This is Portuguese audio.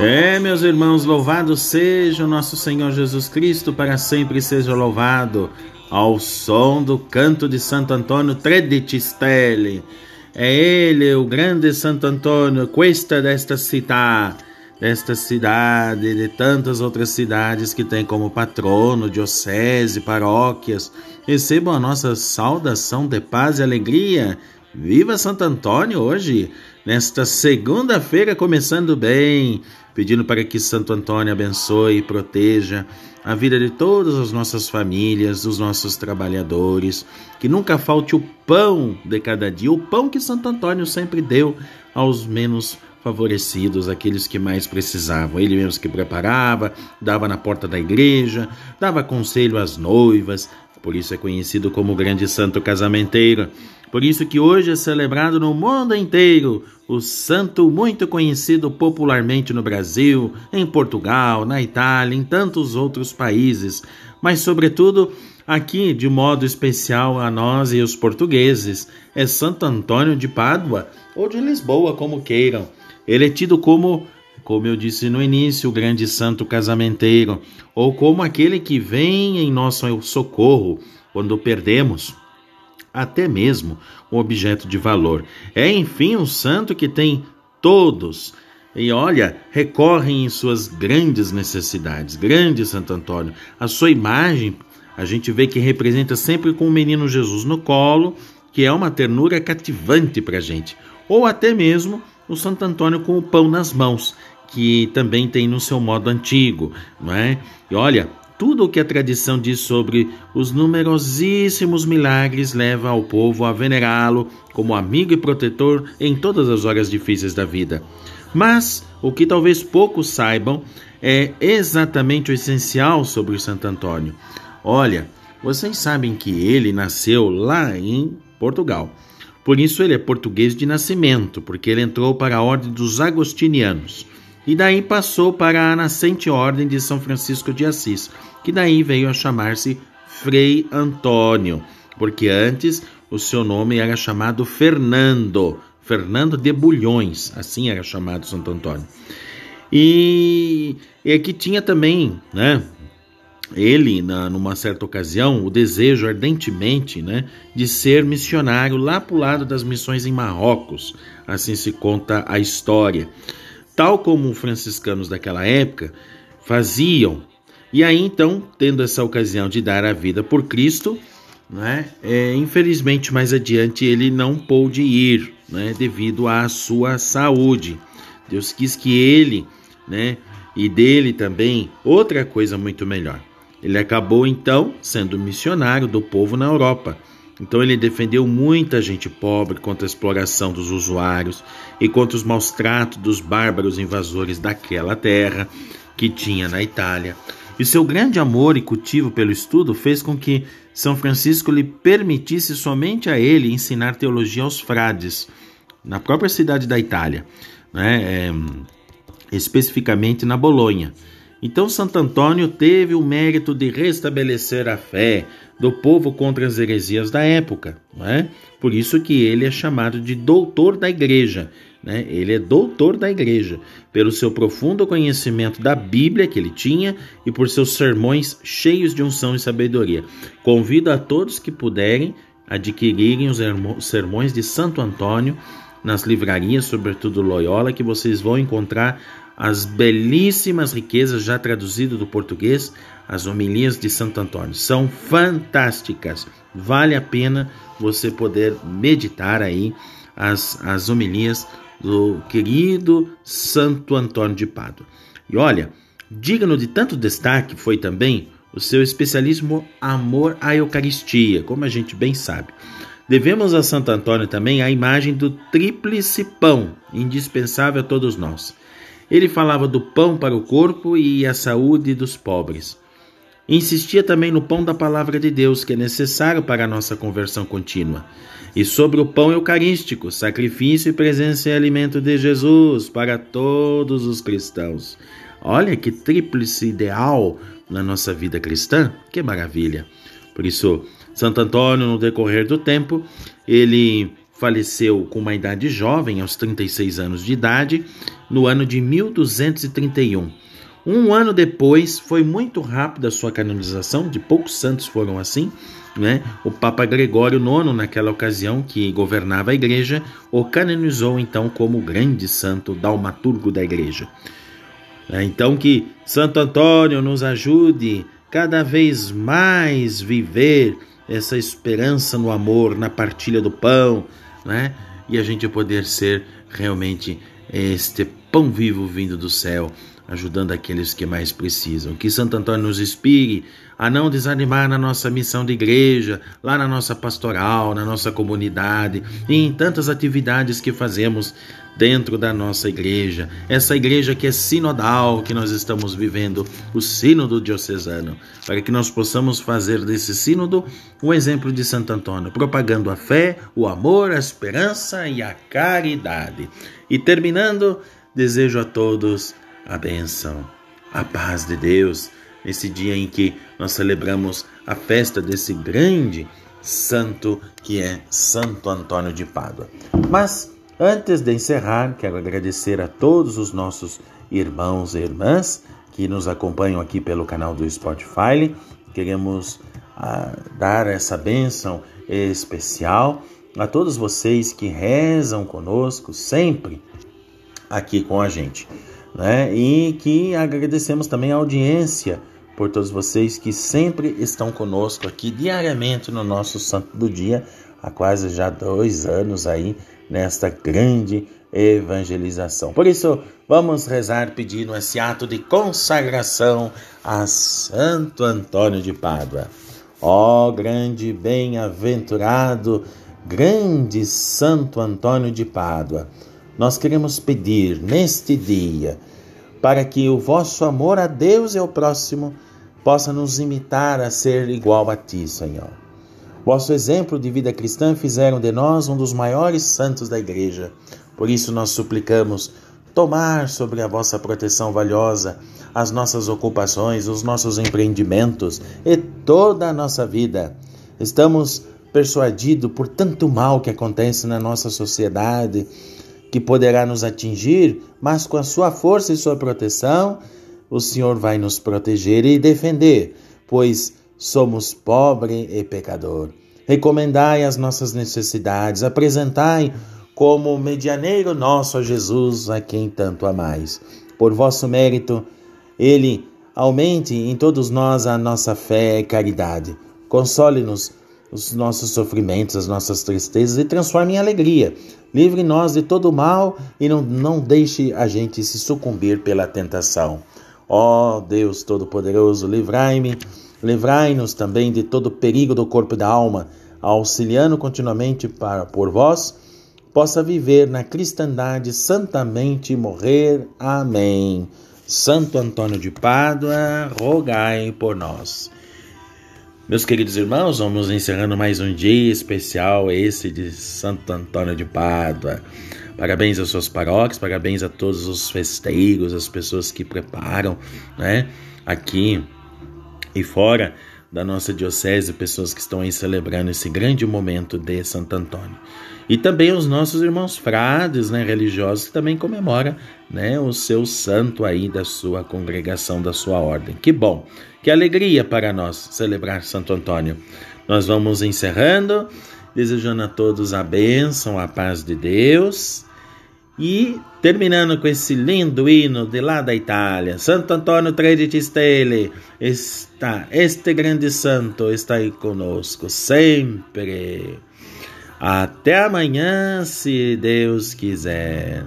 É, meus irmãos, louvado seja o nosso Senhor Jesus Cristo, para sempre seja louvado, ao som do canto de Santo Antônio Tredici É ele, o grande Santo Antônio, cuesta desta cidade, desta cidade de tantas outras cidades que tem como patrono, diocese, paróquias. Recebam a nossa saudação de paz e alegria. Viva Santo Antônio hoje! nesta segunda-feira, começando bem, pedindo para que Santo Antônio abençoe e proteja a vida de todas as nossas famílias, dos nossos trabalhadores, que nunca falte o pão de cada dia, o pão que Santo Antônio sempre deu aos menos favorecidos, aqueles que mais precisavam. Ele mesmo que preparava, dava na porta da igreja, dava conselho às noivas, por isso é conhecido como o grande santo casamenteiro. Por isso que hoje é celebrado no mundo inteiro o santo muito conhecido popularmente no Brasil, em Portugal, na Itália, em tantos outros países, mas sobretudo aqui de modo especial a nós e os portugueses, é Santo Antônio de Pádua ou de Lisboa, como queiram. Ele é tido como como eu disse no início, o grande santo casamenteiro, ou como aquele que vem em nosso socorro quando perdemos até mesmo um objeto de valor. É, enfim, um santo que tem todos. E olha, recorrem em suas grandes necessidades. Grande Santo Antônio. A sua imagem, a gente vê que representa sempre com o menino Jesus no colo, que é uma ternura cativante para a gente. Ou até mesmo o Santo Antônio com o pão nas mãos, que também tem no seu modo antigo, não é? E olha, tudo o que a tradição diz sobre os numerosíssimos milagres leva ao povo a venerá-lo como amigo e protetor em todas as horas difíceis da vida. Mas o que talvez poucos saibam é exatamente o essencial sobre o Santo Antônio. Olha, vocês sabem que ele nasceu lá em Portugal. Por isso ele é português de nascimento, porque ele entrou para a ordem dos agostinianos e daí passou para a nascente ordem de São Francisco de Assis, que daí veio a chamar-se Frei Antônio, porque antes o seu nome era chamado Fernando, Fernando de Bulhões, assim era chamado Santo Antônio. E, e que tinha também, né, ele, na, numa certa ocasião, o desejo ardentemente né, de ser missionário lá para o lado das missões em Marrocos, assim se conta a história tal como os franciscanos daquela época faziam. E aí então, tendo essa ocasião de dar a vida por Cristo, né, é, infelizmente mais adiante ele não pôde ir, né, devido à sua saúde. Deus quis que ele, né, e dele também outra coisa muito melhor. Ele acabou então sendo missionário do povo na Europa então ele defendeu muita gente pobre contra a exploração dos usuários e contra os maus tratos dos bárbaros invasores daquela terra que tinha na Itália. E seu grande amor e cultivo pelo estudo fez com que São Francisco lhe permitisse somente a ele ensinar teologia aos frades, na própria cidade da Itália, né? É, especificamente na Bolonha. Então Santo Antônio teve o mérito de restabelecer a fé do povo contra as heresias da época, não é? Por isso que ele é chamado de doutor da igreja, né? Ele é doutor da igreja pelo seu profundo conhecimento da Bíblia que ele tinha e por seus sermões cheios de unção e sabedoria. Convido a todos que puderem adquirirem os sermões de Santo Antônio nas livrarias, sobretudo Loyola, que vocês vão encontrar as belíssimas riquezas já traduzidas do português, as homilias de Santo Antônio. São fantásticas. Vale a pena você poder meditar aí as, as homilias do querido Santo Antônio de Pádua. E olha, digno de tanto destaque foi também o seu especialismo amor à Eucaristia, como a gente bem sabe. Devemos a Santo Antônio também a imagem do tríplice pão, indispensável a todos nós. Ele falava do pão para o corpo e a saúde dos pobres. Insistia também no pão da palavra de Deus, que é necessário para a nossa conversão contínua. E sobre o pão eucarístico, sacrifício e presença e alimento de Jesus para todos os cristãos. Olha que tríplice ideal na nossa vida cristã, que maravilha! Por isso, Santo Antônio, no decorrer do tempo, ele faleceu com uma idade jovem, aos 36 anos de idade, no ano de 1231. Um ano depois, foi muito rápida a sua canonização, de poucos santos foram assim. Né? O Papa Gregório IX, naquela ocasião que governava a igreja, o canonizou então como grande santo dalmaturgo da igreja. É, então que Santo Antônio nos ajude cada vez mais viver essa esperança no amor, na partilha do pão, né? E a gente poder ser realmente este pão vivo vindo do céu, ajudando aqueles que mais precisam. Que Santo Antônio nos inspire a não desanimar na nossa missão de igreja, lá na nossa pastoral, na nossa comunidade e em tantas atividades que fazemos dentro da nossa igreja. Essa igreja que é sinodal, que nós estamos vivendo, o sínodo diocesano, para que nós possamos fazer desse sínodo um exemplo de Santo Antônio, propagando a fé, o amor, a esperança e a caridade. E terminando, desejo a todos a bênção, a paz de Deus nesse dia em que nós celebramos a festa desse grande santo que é Santo Antônio de Pádua. Mas antes de encerrar, quero agradecer a todos os nossos irmãos e irmãs que nos acompanham aqui pelo canal do Spotify. Queremos ah, dar essa bênção especial a todos vocês que rezam conosco sempre aqui com a gente né? E que agradecemos também a audiência por todos vocês que sempre estão conosco aqui diariamente no nosso Santo do Dia, há quase já dois anos aí nesta grande evangelização. Por isso, vamos rezar pedindo esse ato de consagração a Santo Antônio de Pádua. Ó grande bem-aventurado, grande Santo Antônio de Pádua, nós queremos pedir neste dia para que o vosso amor a Deus e ao próximo possa nos imitar a ser igual a ti, Senhor. Vosso exemplo de vida cristã fizeram de nós um dos maiores santos da Igreja. Por isso nós suplicamos tomar sobre a vossa proteção valiosa as nossas ocupações, os nossos empreendimentos e toda a nossa vida. Estamos persuadidos por tanto mal que acontece na nossa sociedade que poderá nos atingir, mas com a sua força e sua proteção, o Senhor vai nos proteger e defender, pois somos pobre e pecador. Recomendai as nossas necessidades, apresentai como medianeiro nosso a Jesus, a quem tanto amais. Por vosso mérito, ele aumente em todos nós a nossa fé e caridade. Console-nos os nossos sofrimentos, as nossas tristezas e transforme em alegria. Livre nós de todo mal e não, não deixe a gente se sucumbir pela tentação. Ó oh, Deus Todo-Poderoso, livrai-me, livrai-nos também de todo perigo do corpo e da alma, auxiliando continuamente para por vós, possa viver na cristandade santamente e morrer. Amém. Santo Antônio de Pádua, rogai por nós. Meus queridos irmãos, vamos encerrando mais um dia especial, esse de Santo Antônio de Pádua. Parabéns às suas paróquias, parabéns a todos os festeiros, as pessoas que preparam, né, aqui e fora da nossa diocese, pessoas que estão aí celebrando esse grande momento de Santo Antônio. E também os nossos irmãos frades, né, religiosos, que também comemoram né, o seu santo aí da sua congregação, da sua ordem. Que bom, que alegria para nós celebrar Santo Antônio. Nós vamos encerrando, desejando a todos a bênção, a paz de Deus. E terminando com esse lindo hino de lá da Itália, Santo Antônio Tredici Stelle, está, este grande santo está aí conosco sempre. Até amanhã, se Deus quiser.